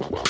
Wow.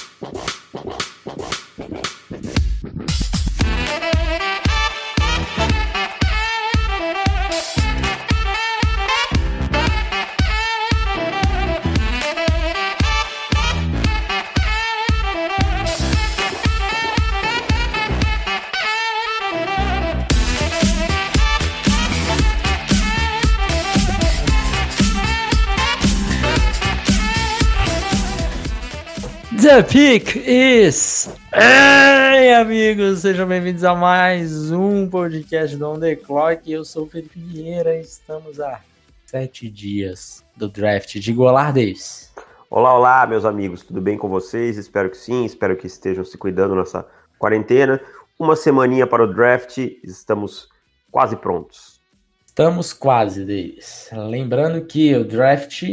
The pick is. Ei, amigos, sejam bem-vindos a mais um podcast do On The Clock. Eu sou o Felipe Vieira e estamos a sete dias do draft de Golar Davis. Olá, olá, meus amigos, tudo bem com vocês? Espero que sim, espero que estejam se cuidando nessa quarentena. Uma semaninha para o draft, estamos quase prontos. Estamos quase, Davis. Lembrando que o draft,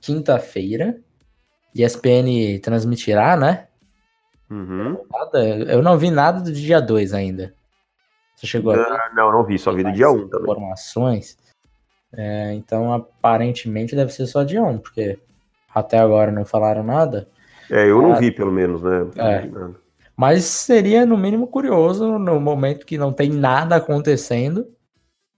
quinta-feira, ESPN transmitirá, né? Uhum. Eu não vi nada do dia 2 ainda. Você chegou a ver? Não, não vi, só vi do dia 1 um também. Informações. É, então, aparentemente, deve ser só dia 1, um, porque até agora não falaram nada. É, eu não ah, vi, pelo menos, né? É. Mas seria, no mínimo, curioso no momento que não tem nada acontecendo,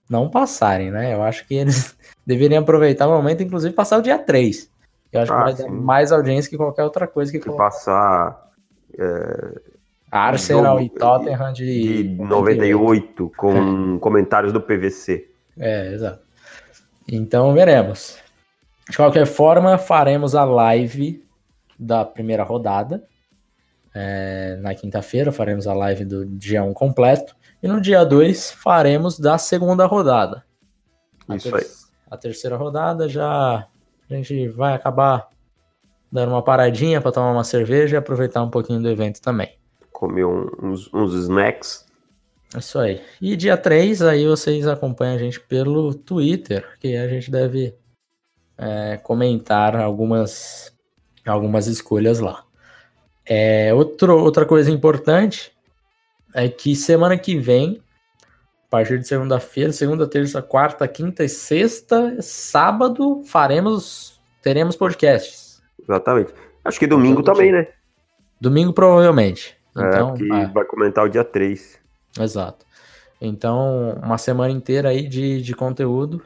não passarem, né? Eu acho que eles deveriam aproveitar o momento, inclusive, passar o dia 3. Eu acho ah, que vai sim. dar mais audiência que qualquer outra coisa que Se passar. É, Arsenal e Tottenham de, de 98 com é. comentários do PVC. É, exato. Então veremos. De qualquer forma, faremos a live da primeira rodada. É, na quinta-feira faremos a live do dia 1 completo. E no dia 2 faremos da segunda rodada. Isso a ter aí. A terceira rodada já a gente vai acabar dando uma paradinha para tomar uma cerveja e aproveitar um pouquinho do evento também. Comer uns, uns snacks. Isso aí. E dia 3, aí vocês acompanham a gente pelo Twitter, que a gente deve é, comentar algumas, algumas escolhas lá. É, outro, outra coisa importante é que semana que vem a partir de segunda-feira, segunda, terça, quarta, quinta e sexta, sábado, faremos, teremos podcasts. Exatamente. Acho que domingo também, né? Domingo provavelmente. É, então, que é. vai comentar o dia 3. Exato. Então, uma semana inteira aí de, de conteúdo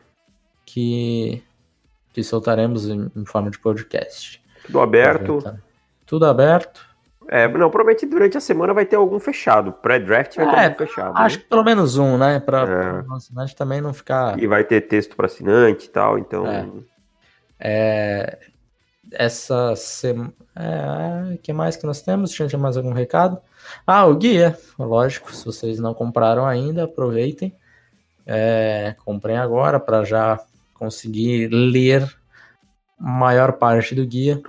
que, que soltaremos em, em forma de podcast. Tudo aberto. Tudo aberto. É, não, provavelmente durante a semana vai ter algum fechado. Pré-draft vai ter é, algum fechado. Acho né? que pelo menos um, né? Para é. o assinante também não ficar. E vai ter texto para assinante e tal, então. É. é essa semana. É, que mais que nós temos? Tinha mais algum recado? Ah, o guia, lógico. Se vocês não compraram ainda, aproveitem. É, comprem agora para já conseguir ler maior parte do guia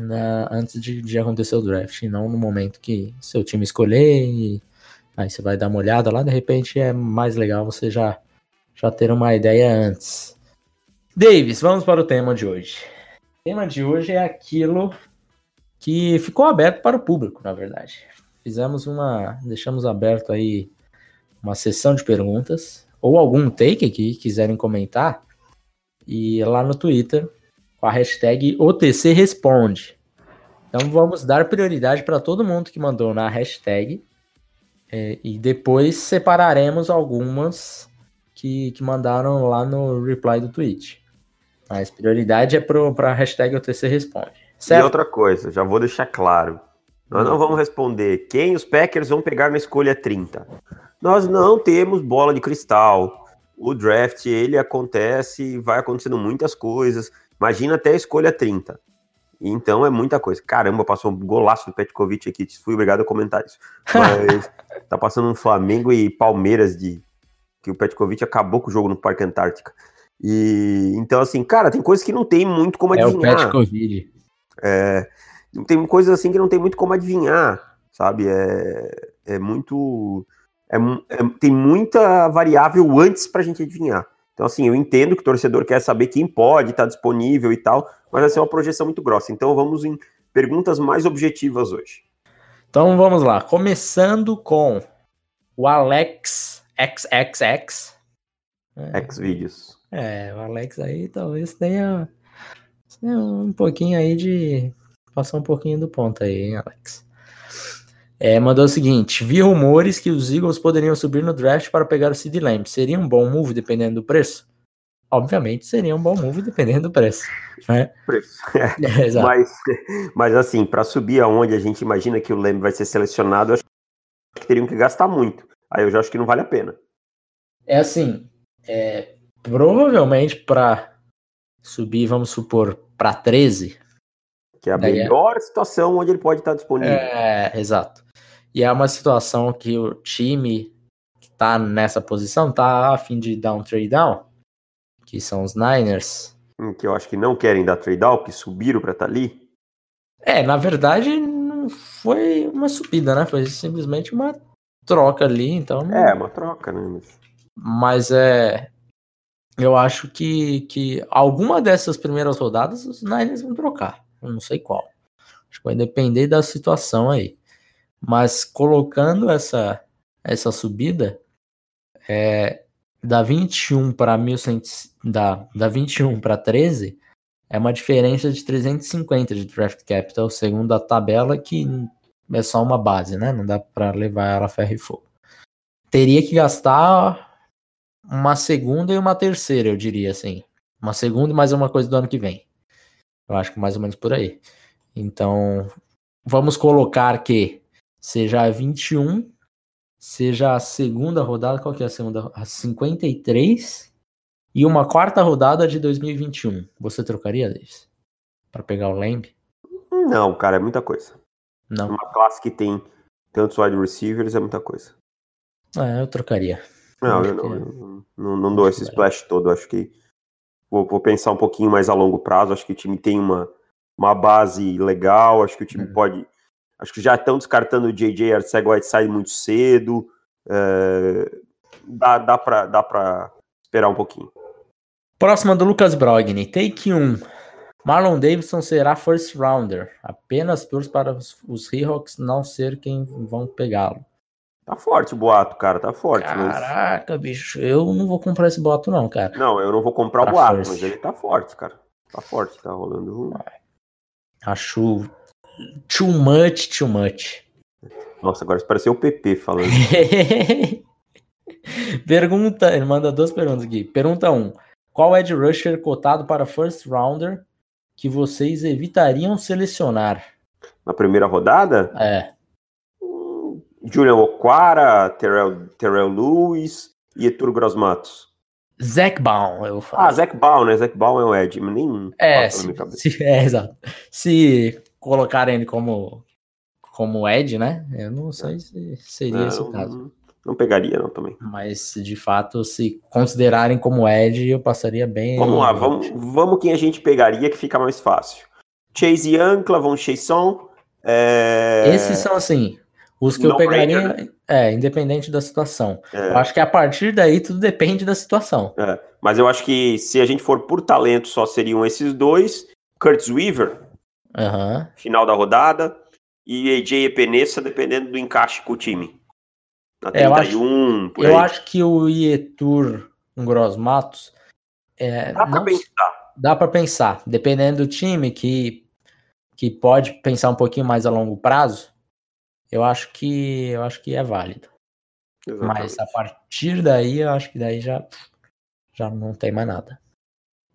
na, antes de, de, acontecer o draft, não no momento que seu time escolher e aí você vai dar uma olhada lá, de repente é mais legal você já, já ter uma ideia antes. Davis, vamos para o tema de hoje. O tema de hoje é aquilo que ficou aberto para o público, na verdade. Fizemos uma. Deixamos aberto aí uma sessão de perguntas, ou algum take aqui quiserem comentar. E lá no Twitter com a hashtag OTC Responde. Então vamos dar prioridade para todo mundo que mandou na hashtag é, e depois separaremos algumas que, que mandaram lá no reply do tweet. Mas prioridade é para a hashtag OTC Responde. Certo? E outra coisa, já vou deixar claro. Nós não vamos responder quem os Packers vão pegar na escolha 30. Nós não temos bola de cristal. O draft, ele acontece, vai acontecendo muitas coisas. Imagina até a escolha 30. Então é muita coisa. Caramba, passou um golaço do Petkovic aqui. Fui obrigado a comentar isso. Mas tá passando um Flamengo e Palmeiras de que o Petkovic acabou com o jogo no Parque Antártica. E então assim, cara, tem coisas que não tem muito como adivinhar. É o Petkovic. É, tem coisas assim que não tem muito como adivinhar, sabe? É, é muito é, é, tem muita variável antes pra gente adivinhar. Então, assim, eu entendo que o torcedor quer saber quem pode estar tá disponível e tal, mas vai ser uma projeção muito grossa. Então, vamos em perguntas mais objetivas hoje. Então, vamos lá. Começando com o Alex XXX. Xvideos. É, o Alex aí talvez tenha, tenha um pouquinho aí de passou um pouquinho do ponto aí, hein, Alex? É, mandou o seguinte: vi rumores que os Eagles poderiam subir no draft para pegar o Sid Lamb. Seria um bom move dependendo do preço? Obviamente seria um bom move dependendo do preço. Né? Preço. É, mas, mas assim, para subir aonde a gente imagina que o Lamb vai ser selecionado, eu acho que teriam que gastar muito. Aí eu já acho que não vale a pena. É assim, é, provavelmente para subir, vamos supor, para 13. Que é a é melhor é... situação onde ele pode estar disponível. É, exato. E é uma situação que o time que está nessa posição está a fim de dar um trade down, que são os Niners. Hum, que eu acho que não querem dar trade down, que subiram para estar tá ali. É, na verdade, não foi uma subida, né? Foi simplesmente uma troca ali, então. É, uma troca, né? Mas é. Eu acho que, que alguma dessas primeiras rodadas os Niners vão trocar. Eu não sei qual. Acho que vai depender da situação aí. Mas colocando essa, essa subida, é, da 21 para 1100, da, da 21 para 13, é uma diferença de 350 de draft capital, segundo a tabela, que é só uma base, né? Não dá para levar ela a ferro e fogo. Teria que gastar uma segunda e uma terceira, eu diria assim. Uma segunda e mais uma coisa do ano que vem. Eu acho que mais ou menos por aí. Então, vamos colocar que seja a 21, seja a segunda rodada, qual que é a segunda? A 53 e uma quarta rodada de 2021. Você trocaria, Davis? Para pegar o Lamb? Não, cara, é muita coisa. Não. Uma classe que tem tantos wide receivers é muita coisa. É, eu trocaria. Não, eu não, eu não, não, dou esse splash todo. Acho que vou, vou, pensar um pouquinho mais a longo prazo. Acho que o time tem uma, uma base legal. Acho que o time uhum. pode. Acho que já estão descartando o JJ Arceg Whiteside muito cedo. É, dá, dá, pra, dá pra esperar um pouquinho. Próxima do Lucas Brogni. Take 1. Marlon Davidson será first rounder. Apenas torce para os, os Seahawks não ser quem vão pegá-lo. Tá forte o boato, cara, tá forte. Caraca, mas... bicho, eu não vou comprar esse boato, não, cara. Não, eu não vou comprar pra o boato, first. mas ele tá forte, cara. Tá forte, tá rolando. Acho too much, too much. Nossa, agora pareceu o PP falando. Pergunta, ele manda duas perguntas aqui. Pergunta 1. Um, qual Ed rusher cotado para first rounder que vocês evitariam selecionar? Na primeira rodada? É. Julian Oquara, Terrell, Terrell Lewis e Etur Grosmatos. Zac Baum, eu falo. Ah, Zac Baum, né? Zac Baum é o Ed, nem é, se, é, exato. Se colocarem ele como, como Ed, né? Eu não sei se seria não, esse o caso. Não pegaria, não, também. Mas, de fato, se considerarem como Ed, eu passaria bem. Vamos lá, vamos, vamos quem a gente pegaria que fica mais fácil. Chase Young, Clavon Chason. É... Esses são, assim, os que eu pegaria, né? é, independente da situação. É. Eu acho que a partir daí tudo depende da situação. É. Mas eu acho que se a gente for por talento, só seriam esses dois. Curtis Weaver, uhum. final da rodada. E AJ Epenesa, dependendo do encaixe com o time. Na 31, é, eu acho, por aí. Eu acho que o Ietur Gross Matos. É, dá pra pensar. Dá pra pensar. Dependendo do time que, que pode pensar um pouquinho mais a longo prazo eu acho que eu acho que é válido. Exatamente. Mas a partir daí, eu acho que daí já, já não tem mais nada.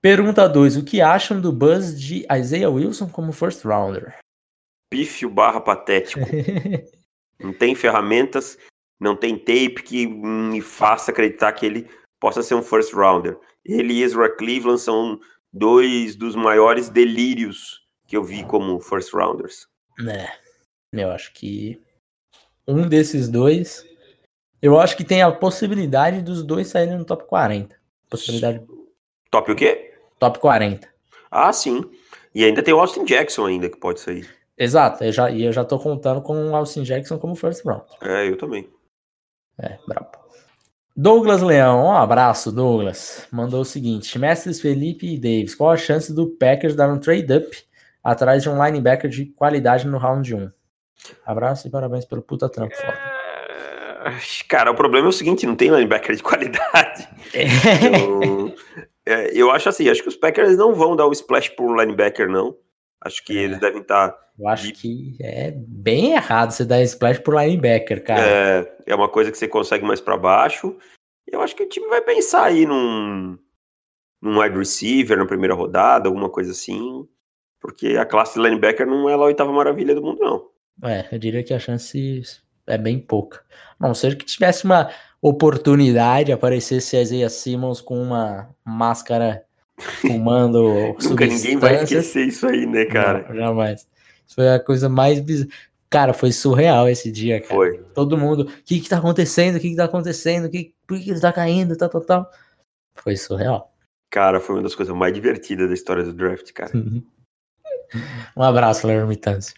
Pergunta 2. O que acham do buzz de Isaiah Wilson como first rounder? Pífio barra patético. não tem ferramentas, não tem tape que me faça acreditar que ele possa ser um first rounder. Ele e Ezra Cleveland são dois dos maiores delírios que eu vi como first rounders. É, eu acho que um desses dois. Eu acho que tem a possibilidade dos dois saírem no top 40. Possibilidade. Top o quê? Top 40. Ah, sim. E ainda tem o Austin Jackson ainda que pode sair. Exato, eu já, e eu já tô contando com o Austin Jackson como first round. É, eu também. É, brabo. Douglas Leão, um abraço, Douglas. Mandou o seguinte: Mestres Felipe e Davis, qual a chance do Packers dar um trade-up atrás de um linebacker de qualidade no round 1? Abraço e parabéns pelo puta trampo. Foda. É, cara, o problema é o seguinte: não tem linebacker de qualidade. eu, é, eu acho assim: acho que os Packers não vão dar o splash pro linebacker, não. Acho que é. eles devem estar. Tá eu acho de... que é bem errado você dar splash pro linebacker, cara. É, é uma coisa que você consegue mais para baixo. Eu acho que o time vai pensar aí num, num wide receiver na primeira rodada, alguma coisa assim. Porque a classe de linebacker não é a oitava maravilha do mundo, não. É, eu diria que a chance é bem pouca. A não ser que tivesse uma oportunidade, aparecesse Isaiah Simmons com uma máscara fumando Nunca ninguém vai esquecer isso aí, né, cara? Não, jamais. Isso foi a coisa mais bizarra. Cara, foi surreal esse dia, cara. Foi. Todo mundo, o que que tá acontecendo? O que que tá acontecendo? Que, por que ele tá caindo? Tal, tal, tal. Foi surreal. Cara, foi uma das coisas mais divertidas da história do draft, cara. um abraço, Larry Tâncio.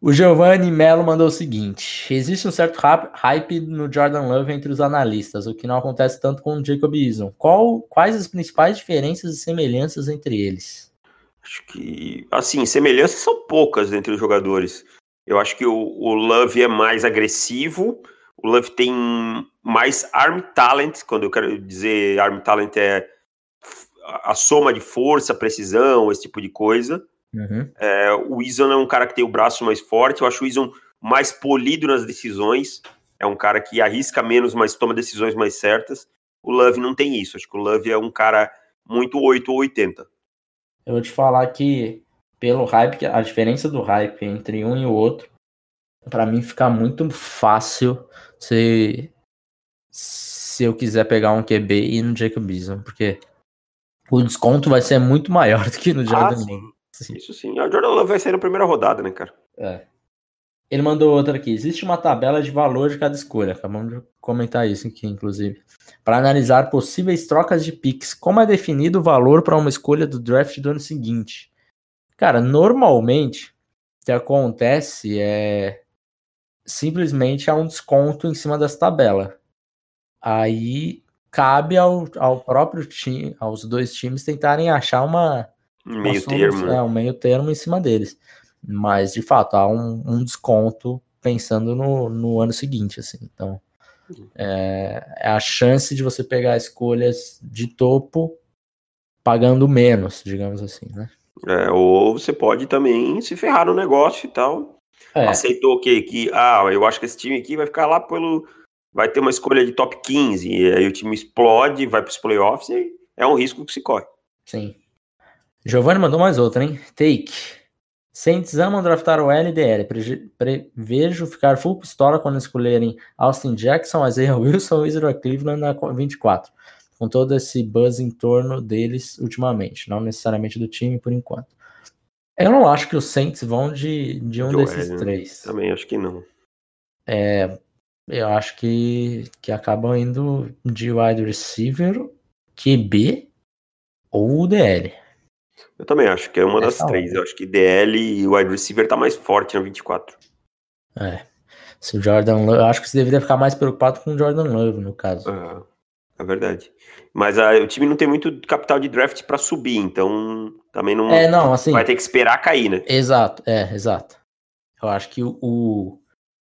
O Giovanni Mello mandou o seguinte: existe um certo hype no Jordan Love entre os analistas, o que não acontece tanto com o Jacob Eason. Qual, quais as principais diferenças e semelhanças entre eles? Acho que, assim, semelhanças são poucas entre os jogadores. Eu acho que o, o Love é mais agressivo, o Love tem mais arm talent, quando eu quero dizer arm talent é a soma de força, precisão, esse tipo de coisa. Uhum. É, o Ison é um cara que tem o braço mais forte, eu acho o Ison mais polido nas decisões, é um cara que arrisca menos, mas toma decisões mais certas. O Love não tem isso, acho que o Love é um cara muito 8 ou 80. Eu vou te falar que, pelo hype, a diferença do hype entre um e o outro, para mim fica muito fácil se, se eu quiser pegar um QB e ir no Jacob Eason, porque o desconto vai ser muito maior do que no ah, Jordan ah, isso sim. A Jordan Love vai sair na primeira rodada, né, cara? É. Ele mandou outra aqui. Existe uma tabela de valor de cada escolha. Acabamos de comentar isso aqui, inclusive. Para analisar possíveis trocas de picks. Como é definido o valor para uma escolha do draft do ano seguinte? Cara, normalmente o que acontece é simplesmente há um desconto em cima dessa tabela. Aí cabe ao, ao próprio time, aos dois times tentarem achar uma meio termo. É, um meio termo em cima deles. Mas, de fato, há um, um desconto pensando no, no ano seguinte, assim. Então, é, é, a chance de você pegar escolhas de topo pagando menos, digamos assim, né? É, ou você pode também se ferrar no negócio e tal. É. Aceitou o quê? Que, ah, eu acho que esse time aqui vai ficar lá pelo. Vai ter uma escolha de top 15, e aí o time explode, vai para os playoffs, e é um risco que se corre. Sim. Giovanni mandou mais outra, hein? Take. Saints amam draftar o LDL. Prevejo ficar full pistola quando escolherem Austin Jackson, Isaiah Wilson e Israel Cleveland na 24. Com todo esse buzz em torno deles ultimamente. Não necessariamente do time por enquanto. Eu não acho que os Saints vão de, de um Joel, desses três. Também acho que não. É, eu acho que, que acabam indo de wide receiver, QB ou DL. Eu também acho que é uma das três. Eu acho que DL e wide receiver tá mais forte na 24. É. Se o Jordan Love, eu acho que você deveria ficar mais preocupado com o Jordan Love, no caso. É, é verdade. Mas a, o time não tem muito capital de draft para subir, então também não, é, não assim, vai ter que esperar cair, né? Exato, é, exato. Eu acho que o, o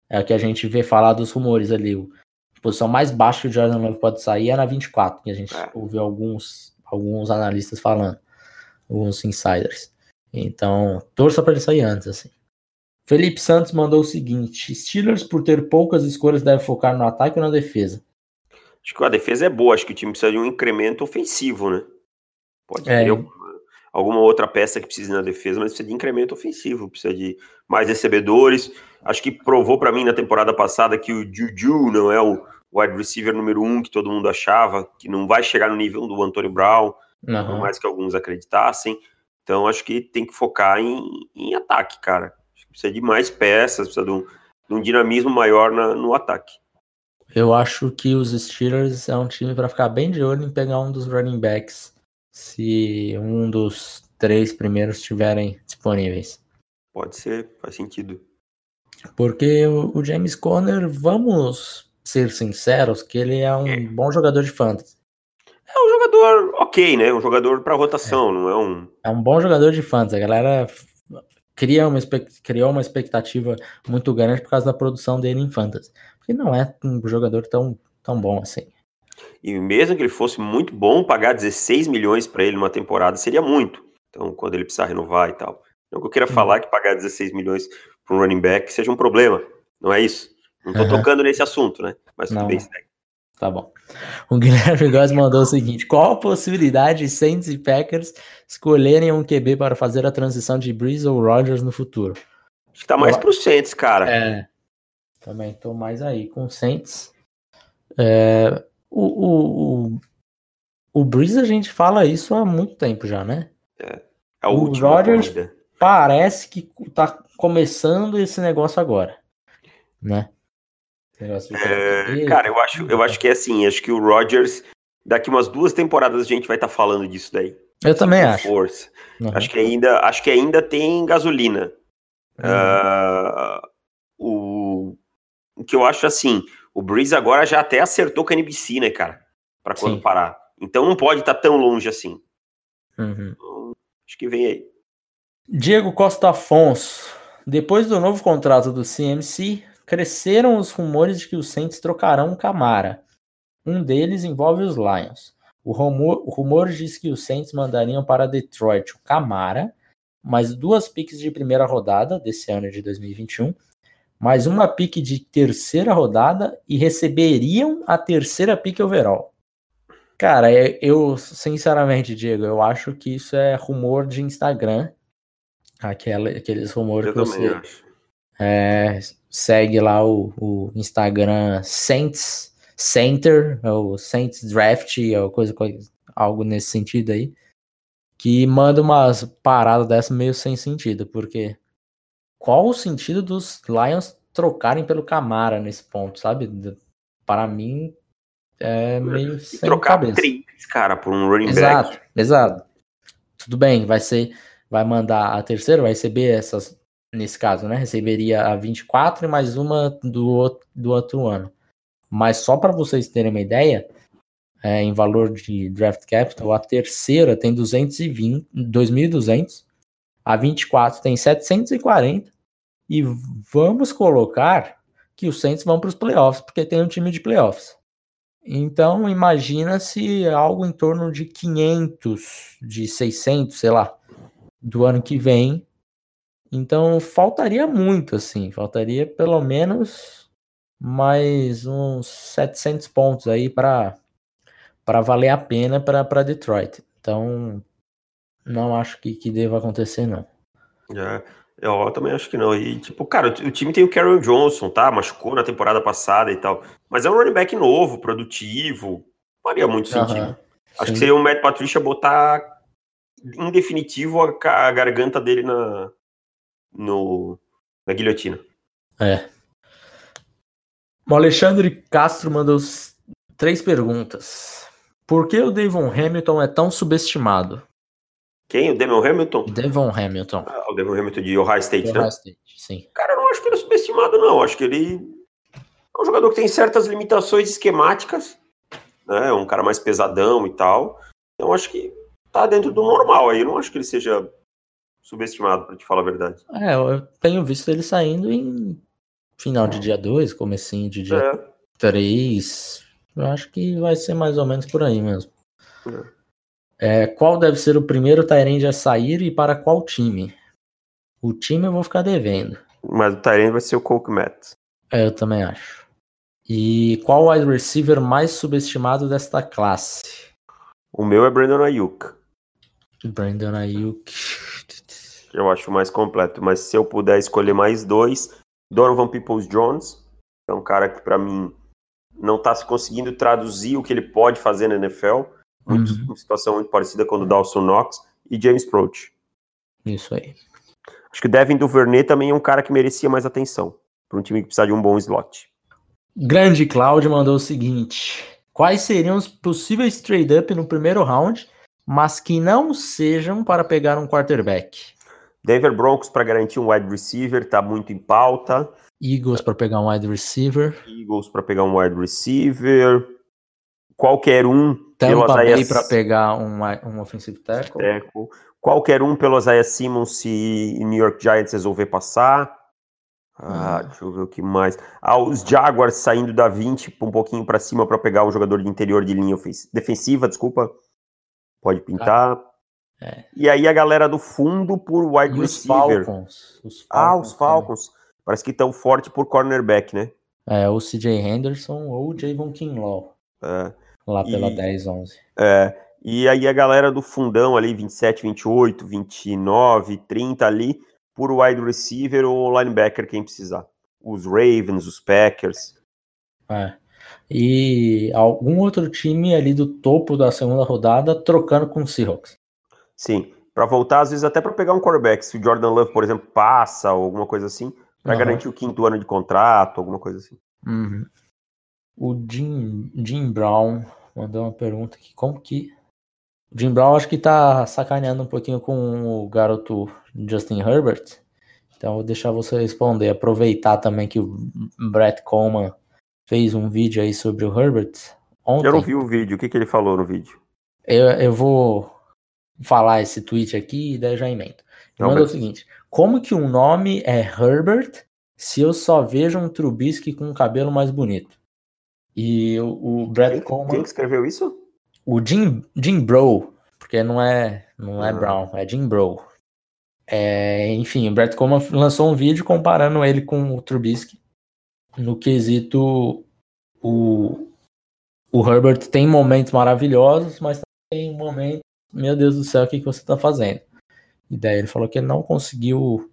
é o que a gente vê falar dos rumores ali. O, a posição mais baixa que o Jordan Love pode sair é na 24, que a gente é. ouviu alguns, alguns analistas falando alguns insiders. Então, torça para ele sair antes, assim. Felipe Santos mandou o seguinte: Steelers, por ter poucas escolhas, deve focar no ataque ou na defesa? Acho que a defesa é boa, acho que o time precisa de um incremento ofensivo, né? Pode é. ter alguma, alguma outra peça que precise na defesa, mas precisa de incremento ofensivo, precisa de mais recebedores. Acho que provou para mim na temporada passada que o Juju não é o wide receiver número um que todo mundo achava, que não vai chegar no nível do Antônio Brown uhum. por mais que alguns acreditassem. Então acho que tem que focar em, em ataque, cara. Precisa de mais peças, precisa de um, de um dinamismo maior na, no ataque. Eu acho que os Steelers é um time para ficar bem de olho em pegar um dos running backs se um dos três primeiros estiverem disponíveis. Pode ser, faz sentido. Porque o, o James Conner, vamos ser sinceros, que ele é um é. bom jogador de fantasy. Jogador ok, né? Um jogador para rotação, é. não é um. É um bom jogador de fantasy. A galera cria uma, criou uma expectativa muito grande por causa da produção dele em fantasy. Porque não é um jogador tão, tão bom assim. E mesmo que ele fosse muito bom, pagar 16 milhões para ele numa temporada seria muito. Então, quando ele precisar renovar e tal. Não que eu queira falar que pagar 16 milhões para um running back seja um problema. Não é isso. Não tô uhum. tocando nesse assunto, né? Mas tudo Não. bem, segue. Tá bom. O Guilherme Góes mandou o seguinte: qual a possibilidade de Saints e Packers escolherem um QB para fazer a transição de Breeze ou Rodgers no futuro? Acho que tá mais pro Saints, cara. É. Também tô mais aí com o Saints. É, o, o, o, o Breeze a gente fala isso há muito tempo já, né? É. A o Rodgers corrida. parece que tá começando esse negócio agora, né? É, cara, eu acho, eu acho que é assim, acho que o Rodgers, daqui umas duas temporadas a gente vai estar tá falando disso daí. Eu também acho. Força. Uhum. Acho que ainda, acho que ainda tem gasolina. Uhum. Uh, o, que eu acho assim, o Breeze agora já até acertou com a NBC, né, cara? Para quando Sim. parar. Então não pode estar tá tão longe assim. Uhum. Então, acho que vem aí. Diego Costa Afonso. Depois do novo contrato do CMC, Cresceram os rumores de que os Saints trocarão Camara. Um deles envolve os Lions. O rumor, o rumor diz que os Saints mandariam para Detroit o Camara, mais duas piques de primeira rodada desse ano de 2021, mais uma pique de terceira rodada e receberiam a terceira pique overall. Cara, é, eu, sinceramente, Diego, eu acho que isso é rumor de Instagram. Aquela, aqueles rumores eu que você é, segue lá o, o Instagram Saints Center, ou Saints Draft, ou coisa, coisa, algo nesse sentido aí, que manda umas paradas dessa meio sem sentido, porque qual o sentido dos Lions trocarem pelo Camara nesse ponto, sabe? Para mim é meio sem trocar cabeça. três, cara, por um running exato, back. Exato, Tudo bem, vai ser vai mandar a terceira, vai receber essas nesse caso, né? Receberia a 24 e mais uma do, do outro ano. Mas só para vocês terem uma ideia, é, em valor de draft capital, a terceira tem 220, 2.200, a 24 tem 740 e vamos colocar que os Saints vão para os playoffs, porque tem um time de playoffs. Então, imagina se algo em torno de 500, de 600, sei lá, do ano que vem então faltaria muito, assim, faltaria pelo menos mais uns 700 pontos aí para para valer a pena para Detroit. Então não acho que, que deva acontecer não. É, eu também acho que não. E tipo, cara, o time tem o Carol Johnson, tá? Machucou na temporada passada e tal. Mas é um running back novo, produtivo. Faria muito sentido. Uhum, acho que seria o Matt Patricia botar em definitivo a, a garganta dele na, no, na guilhotina. É. O Alexandre Castro mandou três perguntas. Por que o Devon Hamilton é tão subestimado? Quem? O Devon Hamilton? Devon Hamilton. Ah, o Devon Hamilton de Ohio State, Ohio né? State, sim. Cara, eu não acho que ele é subestimado, não. Eu acho que ele é um jogador que tem certas limitações esquemáticas, né? É um cara mais pesadão e tal. Então, acho que tá dentro do normal aí. Eu não acho que ele seja subestimado, para te falar a verdade. É, eu tenho visto ele saindo em final de dia 2, comecinho de dia 3. É. Eu acho que vai ser mais ou menos por aí mesmo. É. É, qual deve ser o primeiro Tyrande a sair e para qual time? O time eu vou ficar devendo. Mas o Tyrande vai ser o Coke Matt. É, eu também acho. E qual o wide receiver mais subestimado desta classe? O meu é Brandon Ayuk. Brandon Ayuk eu acho mais completo. Mas se eu puder escolher mais dois, Donovan Peoples Jones, é um cara que para mim não está conseguindo traduzir o que ele pode fazer na NFL, muito, uhum. uma situação muito parecida com o Dawson Knox e James Proch. Isso aí. Acho que o Devin Duvernay também é um cara que merecia mais atenção para um time que precisa de um bom slot. Grande Cláudio mandou o seguinte: quais seriam os possíveis trade-up no primeiro round, mas que não sejam para pegar um quarterback? Denver Broncos para garantir um wide receiver está muito em pauta. Eagles para pegar um wide receiver. Eagles para pegar um wide receiver. Qualquer um Tampa Isaiah para pegar um, um offensive tackle. tackle. Qualquer um pelo Isaiah Simmons se New York Giants resolver passar. Ah, hum. deixa eu ver o que mais. Ah, os Jaguars saindo da 20 um pouquinho para cima para pegar um jogador de interior de linha defensiva, desculpa. Pode pintar. Ah. É. E aí a galera do fundo por wide receiver. Os Falcons, os Falcons. Ah, os Falcons. Também. Parece que estão forte por cornerback, né? É, o CJ Henderson ou o Javon Kinlaw. É. Lá pela e, 10, 11. É. E aí a galera do fundão ali, 27, 28, 29, 30 ali, por wide receiver ou linebacker, quem precisar. Os Ravens, os Packers. É. E algum outro time ali do topo da segunda rodada trocando com o Seahawks. Sim, para voltar, às vezes até para pegar um quarterback, se o Jordan Love, por exemplo, passa ou alguma coisa assim, para uhum. garantir o quinto ano de contrato, alguma coisa assim. Uhum. O Jim, Jim Brown mandou uma pergunta aqui, como que o Jim Brown acho que tá sacaneando um pouquinho com o garoto Justin Herbert. Então vou deixar você responder. Aproveitar também que o Brett Coleman fez um vídeo aí sobre o Herbert. Ontem. Eu não vi o vídeo. O que, que ele falou no vídeo? Eu, eu vou falar esse tweet aqui e daí já emendo. Ele mandou o seguinte: Como que um nome é Herbert se eu só vejo um Trubisky com um cabelo mais bonito? E o, o Brett Coleman. Quem escreveu isso? O Jim, Jim Bro, porque não é, não é ah. Brown, é Jim Bro. É, enfim, o Brett Coleman lançou um vídeo comparando ele com o Trubisky no quesito o, o Herbert tem momentos maravilhosos, mas tem um momento, meu Deus do céu, o que, que você está fazendo? E daí ele falou que ele não conseguiu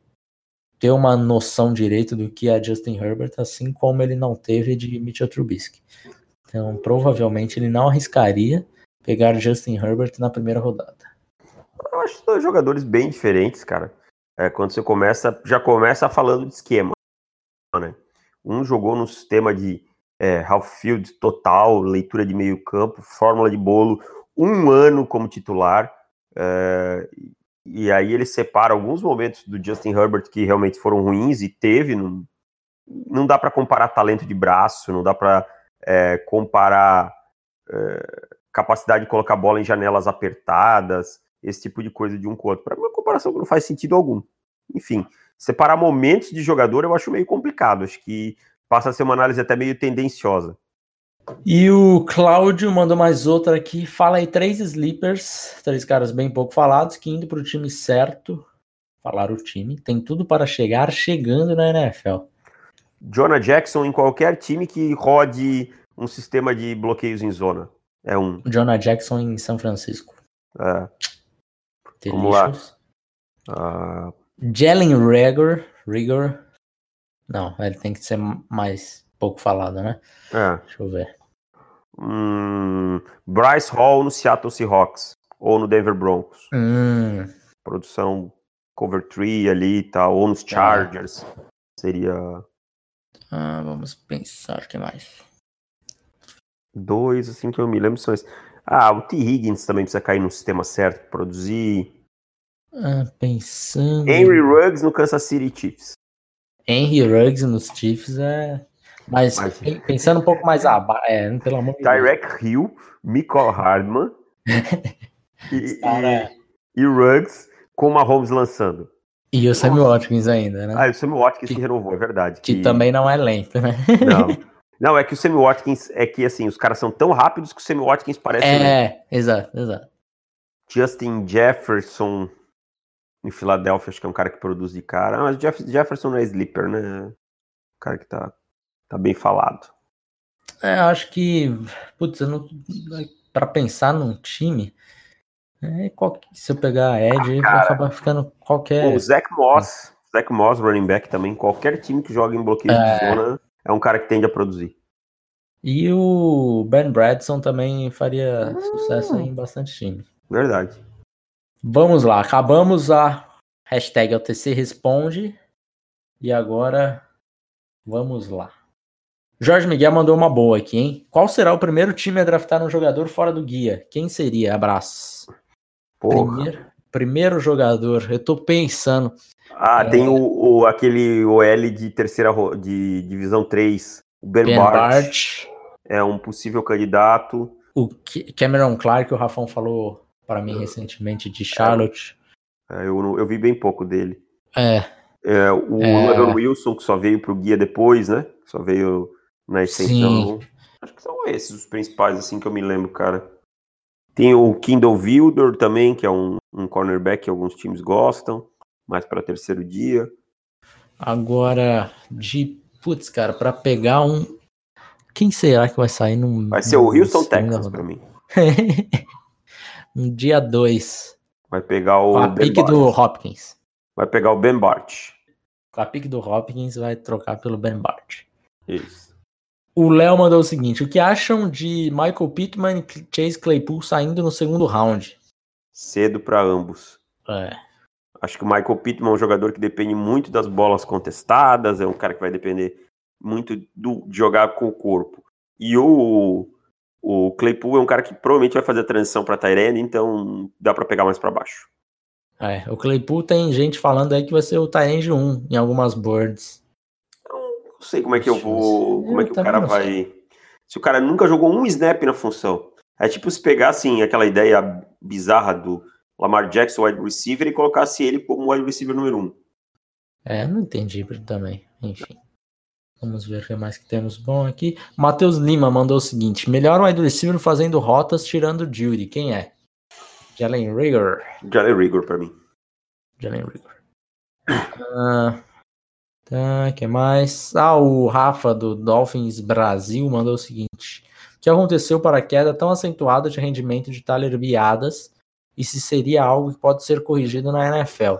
ter uma noção direito do que é Justin Herbert, assim como ele não teve de Mitchell Trubisky. Então, provavelmente ele não arriscaria pegar Justin Herbert na primeira rodada. Eu acho dois jogadores bem diferentes, cara. É, quando você começa, já começa falando de esquema, né? Um jogou no sistema de é, half field total, leitura de meio campo, fórmula de bolo, um ano como titular. É, e aí ele separa alguns momentos do Justin Herbert que realmente foram ruins e teve. Não, não dá para comparar talento de braço, não dá para é, comparar é, capacidade de colocar a bola em janelas apertadas, esse tipo de coisa de um com o outro. Para uma comparação que não faz sentido algum. Enfim, separar momentos de jogador eu acho meio complicado. Acho que passa a ser uma análise até meio tendenciosa. E o Cláudio mandou mais outra aqui. Fala aí três sleepers, três caras bem pouco falados, que indo para o time certo, falar o time, tem tudo para chegar chegando na NFL. Jonah Jackson em qualquer time que rode um sistema de bloqueios em zona. É um. Jonah Jackson em São Francisco. É. Vamos lá. Uh... Jalen Rigor. Rigor. Não, ele tem que ser mais pouco falado, né? É. Deixa eu ver. Hum, Bryce Hall no Seattle Seahawks. Ou no Denver Broncos. Hum. Produção cover tree ali e tal. Ou nos tá. Chargers. Seria. Ah, vamos pensar o que mais. Dois, assim, que eu me lembro são esses. Ah, o T. Higgins também precisa cair no sistema certo para produzir. Ah, pensando. Henry Ruggs no Kansas City Chiefs. Henry Ruggs nos Chiefs é. Mas, Mas pensando um pouco mais abaixo, é, pelo amor de Deus. Tyrek Hill, Michael Hardman e, Cara... e, e Ruggs com o Mahomes lançando. E o Sammy Watkins ainda, né? Ah, o Sammy Watkins que, que renovou, é verdade. Que, que, também não é lento, né? Não. Não, é que o Sammy Watkins é que assim, os caras são tão rápidos que o Sammy Watkins parece. É, exato, exato. Justin Jefferson em Filadélfia, acho que é um cara que produz de cara. Ah, mas Jeff, Jefferson não é sleeper, né? O cara que tá, tá bem falado. É, acho que, putz, pra pensar num time, é, qual, se eu pegar a Ed, ah, vai acabar ficando qualquer. O Zach Moss, Zach Moss, running back também, qualquer time que joga em bloqueio é... de zona é um cara que tende a produzir. E o Ben Bradson também faria hum. sucesso em bastante time. Verdade. Vamos lá, acabamos a hashtag LTC Responde. E agora, vamos lá. Jorge Miguel mandou uma boa aqui, hein? Qual será o primeiro time a draftar um jogador fora do guia? Quem seria? Abraços. Primeiro, primeiro jogador, eu tô pensando. Ah, é... tem o, o, aquele OL de terceira de divisão 3, o Ben, ben Bart. Bart. É um possível candidato. O Cameron Clark, o Rafão falou para mim recentemente de Charlotte. É, eu, eu vi bem pouco dele. É. é o é... Wilson, que só veio pro guia depois, né? Só veio na extensão. Sim. Acho que são esses os principais, assim, que eu me lembro, cara. Tem o Kindle Wilder também, que é um, um cornerback que alguns times gostam, mais para terceiro dia. Agora, de. Putz, cara, para pegar um. Quem será que vai sair num. Vai ser o Houston Texas para mim. um dia 2. Vai pegar o. A pique do Hopkins. Vai pegar o Ben Bart. Com a pique do Hopkins, vai trocar pelo Ben Bart. Isso. O Léo mandou o seguinte: o que acham de Michael Pittman e Chase Claypool saindo no segundo round? Cedo para ambos. É. Acho que o Michael Pittman é um jogador que depende muito das bolas contestadas, é um cara que vai depender muito do, de jogar com o corpo. E o, o Claypool é um cara que provavelmente vai fazer a transição para Tyrene, então dá para pegar mais para baixo. É, o Claypool tem gente falando aí que vai ser o Tyrene 1 em algumas boards. Não sei como é que eu vou. Como é que o cara vai. Se o cara nunca jogou um snap na função. É tipo se pegar assim, aquela ideia bizarra do Lamar Jackson, wide receiver, e colocasse ele como wide receiver número 1. É, não entendi também. Enfim. Vamos ver o que mais que temos bom aqui. Matheus Lima mandou o seguinte: melhor wide receiver fazendo rotas tirando o Judy. Quem é? Jalen Rigor. Jalen Rigor pra mim. Jalen Rigor. Ah, tá, que mais? Ah, o Rafa do Dolphins Brasil mandou o seguinte: o que aconteceu para a queda tão acentuada de rendimento de Tyler Biadas e se seria algo que pode ser corrigido na NFL?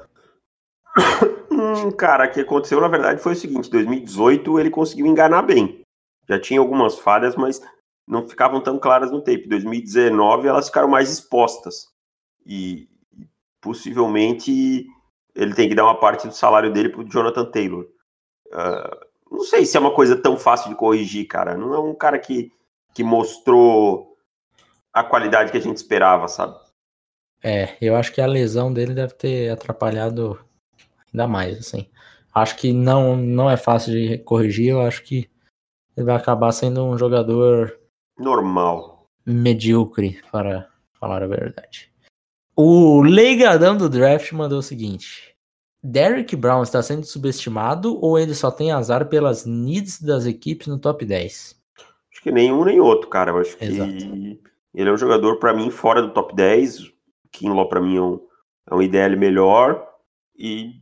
hum, cara, o que aconteceu na verdade foi o seguinte: 2018 ele conseguiu enganar bem. Já tinha algumas falhas, mas não ficavam tão claras no tape. 2019 elas ficaram mais expostas. E possivelmente ele tem que dar uma parte do salário dele pro Jonathan Taylor. Uh, não sei se é uma coisa tão fácil de corrigir, cara. Não é um cara que, que mostrou a qualidade que a gente esperava, sabe? É, eu acho que a lesão dele deve ter atrapalhado ainda mais, assim. Acho que não, não é fácil de corrigir, eu acho que ele vai acabar sendo um jogador normal, medíocre, para falar a verdade. O Leigadão do draft mandou o seguinte: Derrick Brown está sendo subestimado ou ele só tem azar pelas needs das equipes no top 10? Acho que nenhum nem outro, cara. Eu acho Exato. que ele é um jogador, para mim, fora do top 10. Kinlaw, para mim, é um, é um IDL melhor. E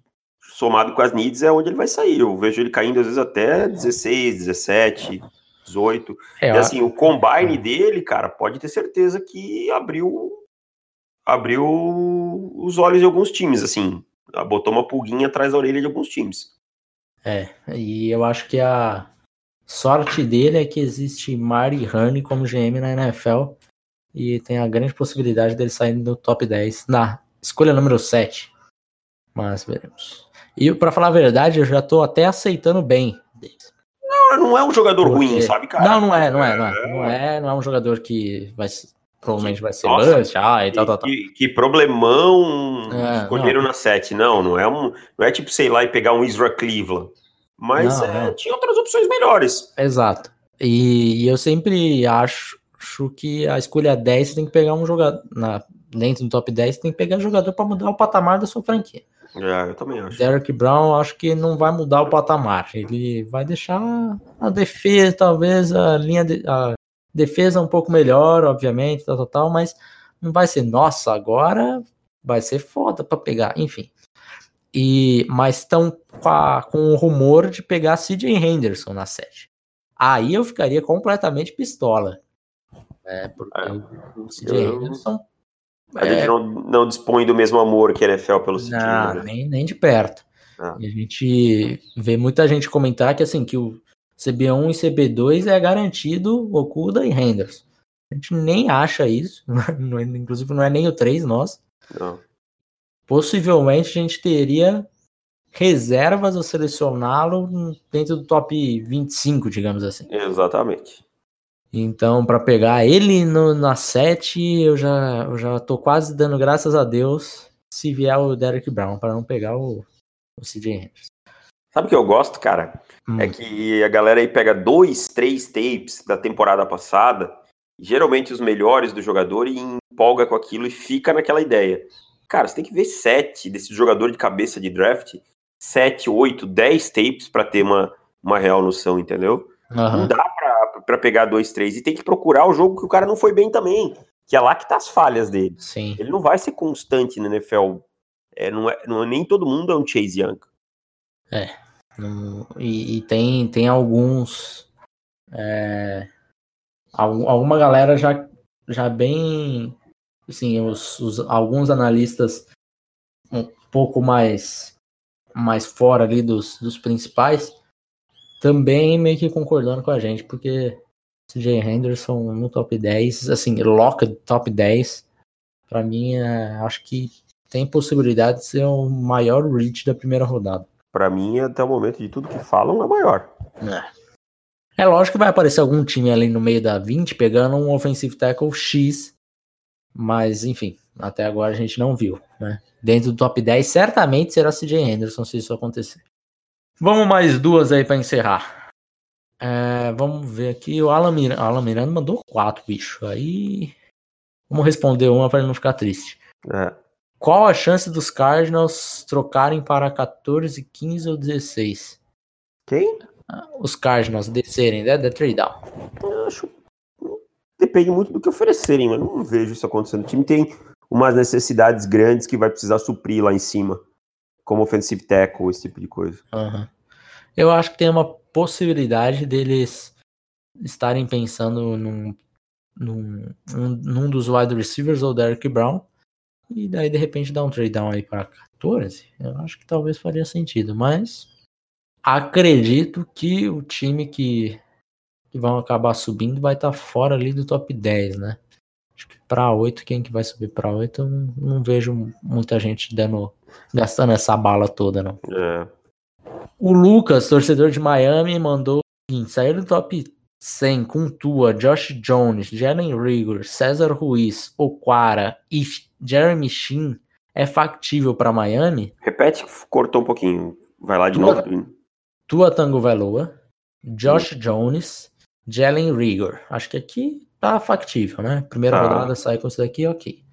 somado com as needs é onde ele vai sair. Eu vejo ele caindo, às vezes, até 16, 17, 18. É, e assim, o combine dele, cara, pode ter certeza que abriu abriu os olhos de alguns times, assim. Botou uma pulguinha atrás da orelha de alguns times. É, e eu acho que a sorte dele é que existe Mari Honey como GM na NFL e tem a grande possibilidade dele sair no top 10 na escolha número 7. Mas veremos. E para falar a verdade, eu já tô até aceitando bem. Não, não é um jogador Porque... ruim, sabe, cara? Não, não é, não é, não é, não é, não é um jogador que vai provavelmente vai ser Nossa, ah, e tal, tal, tal. Que, que problemão é, escolheram não. na 7. Não, não é, um, não é tipo, sei lá, e pegar um Isra Cleveland. Mas não, é, tinha outras opções melhores. Exato. E, e, eu sempre acho, que a escolha 10 você tem que pegar um jogador. Na, dentro do top 10, você tem que pegar jogador para mudar o patamar da sua franquia. É, eu também acho. Derek Brown, acho que não vai mudar o patamar. Ele vai deixar a defesa, talvez, a linha de, a Defesa um pouco melhor, obviamente, tal, tal, tal, mas não vai ser, nossa, agora vai ser foda para pegar, enfim. E, mas estão com, com o rumor de pegar CJ Henderson na sede. Aí eu ficaria completamente pistola. É, porque é, o CJ Henderson. A é, gente não, não dispõe do mesmo amor que a NFL pelo CJ. Não, né? nem, nem de perto. Ah. A gente vê muita gente comentar que assim, que o CB1 e CB2 é garantido Okuda e Henderson. A gente nem acha isso, não é, inclusive não é nem o 3 nós. Não. Possivelmente a gente teria reservas a selecioná-lo dentro do top 25, digamos assim. Exatamente. Então, para pegar ele no, na 7, eu já, eu já tô quase dando graças a Deus se vier o Derek Brown, para não pegar o, o CJ Henderson. Sabe o que eu gosto, cara? Hum. É que a galera aí pega dois, três tapes da temporada passada, geralmente os melhores do jogador, e empolga com aquilo e fica naquela ideia. Cara, você tem que ver sete desse jogador de cabeça de draft, sete, oito, dez tapes para ter uma, uma real noção, entendeu? Uhum. Não dá pra, pra pegar dois, três. E tem que procurar o jogo que o cara não foi bem também. que é lá que tá as falhas dele. Sim. Ele não vai ser constante na NFL. É, não é, não é, nem todo mundo é um Chase Young. E, e tem, tem alguns. é, algum- alguma galera já, já bem. Assim, os, os- alguns analistas um pouco mais, mais fora ali dos, dos principais também meio que concordando com a gente, porque CJ Henderson no top 10, assim, loca de top 10, pra mim, é, acho que tem possibilidade de ser o maior reach da primeira rodada. Pra mim, até o momento de tudo que falam, é maior. É lógico que vai aparecer algum time ali no meio da 20 pegando um offensive tackle X, mas enfim, até agora a gente não viu, né? Dentro do top 10, certamente será CJ Henderson se isso acontecer. Vamos mais duas aí pra encerrar. É, vamos ver aqui, o Alan Miranda, Alan Miranda mandou quatro, bicho. Aí vamos responder uma para ele não ficar triste. É. Qual a chance dos Cardinals trocarem para 14, 15 ou 16? Quem? Os Cardinals descerem, né? Da trade down. Eu acho. Depende muito do que oferecerem, mas não vejo isso acontecendo. O time tem umas necessidades grandes que vai precisar suprir lá em cima, como offensive tackle, esse tipo de coisa. Aham. Eu acho que tem uma possibilidade deles estarem pensando num, num, num, num dos wide receivers ou Derrick Brown. E daí, de repente, dar um trade down aí para 14. Eu acho que talvez faria sentido. Mas acredito que o time que, que vão acabar subindo vai estar fora ali do top 10, né? Acho que para 8, quem que vai subir para 8, eu não, não vejo muita gente dando, gastando essa bala toda, não. É. O Lucas, torcedor de Miami, mandou o seguinte: sair do top 100 com Tua, Josh Jones, Jalen Rigor, César Ruiz, Oquara e Jeremy Sheen é factível para Miami? Repete, cortou um pouquinho. Vai lá de Tua- novo. Tua Tango Valoa, Josh Jones, Jalen Rigor. Acho que aqui tá factível, né? Primeira Tá. rodada sai com isso daqui, ok.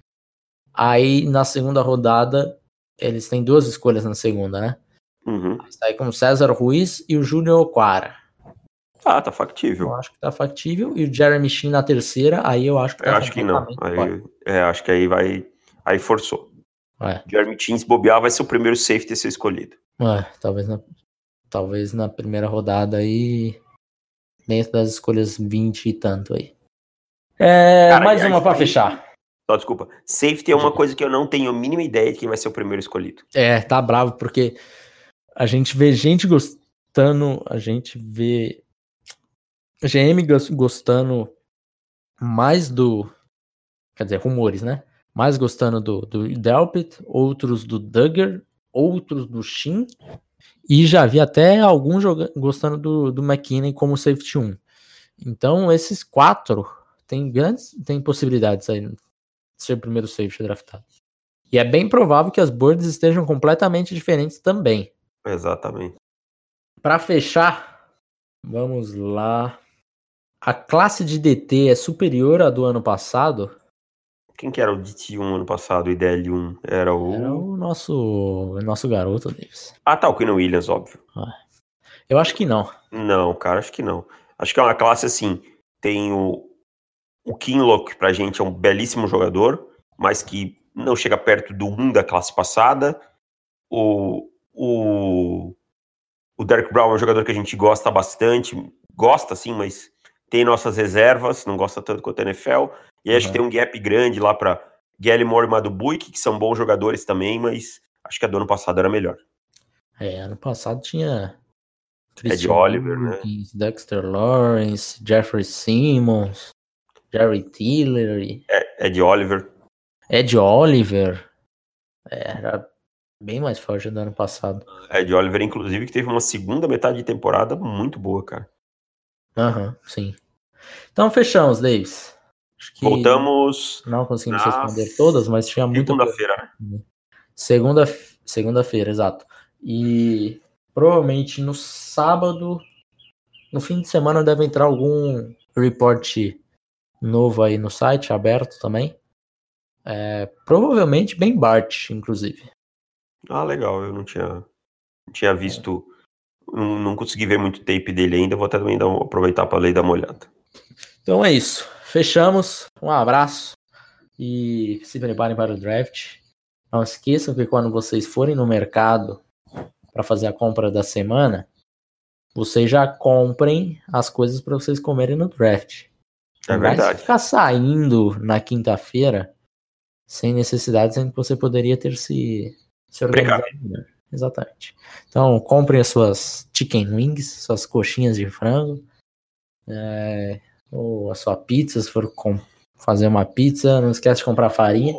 Aí na segunda rodada, eles têm duas escolhas na segunda, né? Uhum. Sai com o César Ruiz e o Júnior Oquara. Ah, tá Eu factível. acho que tá factível. E o Jeremy Sheen na terceira, aí eu acho que tá Eu acho que não. Aí, é, acho que aí vai. Aí forçou. É, Jeremy Teams bobear vai ser o primeiro safety a ser escolhido. é, talvez, na, talvez na primeira rodada aí, dentro das escolhas 20 e tanto aí. É, Cara, mais uma pra fechar. Só desculpa. Safety é uma coisa que eu não tenho a mínima ideia de quem vai ser o primeiro escolhido. É, tá bravo, porque a gente vê gente gostando, a gente vê GM gos- gostando mais do. Quer dizer, rumores, né? Mais gostando do, do Delpit, outros do Duggar, outros do Shin. E já vi até alguns gostando do, do McKinney como safety 1. Então, esses quatro tem grandes tem possibilidades aí de ser o primeiro safety draftado. E é bem provável que as boards estejam completamente diferentes também. Exatamente. Para fechar, vamos lá. A classe de DT é superior à do ano passado? Quem que era o DT1 ano passado, o IDL1? Era o. Era o nosso, o nosso garoto, Davis. Ah, tá, o Quinn Williams, óbvio. Eu acho que não. Não, cara, acho que não. Acho que é uma classe assim. Tem o. O Kinlock, pra gente, é um belíssimo jogador, mas que não chega perto do 1 da classe passada. O. O. O Derek Brown é um jogador que a gente gosta bastante. Gosta, sim, mas tem nossas reservas, não gosta tanto quanto a NFL. E aí acho que tem Uhum. um gap grande lá pra Gallimore e Madubuik, que são bons jogadores também, mas acho que a do ano passado era melhor. É, ano passado tinha. Ed Oliver, né? Dexter Lawrence, Jeffrey Simmons, Jerry Tiller, e É, Ed Oliver. Ed Oliver. É, era bem mais forte do ano passado. Ed Oliver, inclusive, que teve uma segunda metade de temporada muito boa, cara. Aham, sim. Então fechamos, Davis. Voltamos não conseguimos responder todas, mas tinha muita coisa. segunda-feira. né? Segunda, segunda-feira, exato. E provavelmente no sábado, no fim de semana, deve entrar algum report novo aí no site, aberto também. É, provavelmente bem Bart, inclusive. Ah, legal. Eu não tinha, não tinha visto. Não, não consegui ver muito tape dele ainda. Vou até também dar aproveitar para ler e dar uma olhada. Então é isso. Fechamos. Um abraço. e se preparem para o draft. Não esqueçam que quando vocês forem no mercado para fazer a compra da semana, vocês já comprem as coisas para vocês comerem no draft. É Não vai verdade. ficar saindo na quinta-feira sem necessidade, sendo que você poderia ter se, se organizado. Exatamente. Então, comprem as suas chicken wings, suas coxinhas de frango, é, ou a sua pizza, se for fazer uma pizza, não esquece de comprar farinha.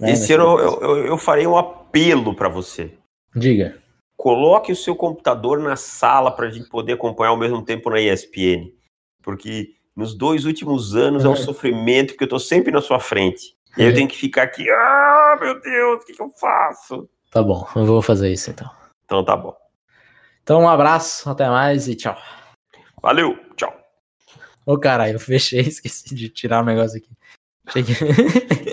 né, Esse ano eu, eu, eu farei um apelo para você. Diga. Coloque o seu computador na sala para a gente poder acompanhar ao mesmo tempo na ESPN. Porque nos dois últimos anos é um É. sofrimento, porque eu tô sempre na sua frente. E aí eu tenho que ficar aqui, ah, meu Deus, o que, que eu faço? Tá bom, eu vou fazer isso então. Então tá bom. Então, um abraço, até mais e tchau. Valeu, tchau. Ô, caralho, eu fechei, esqueci de tirar o negócio aqui. Cheguei.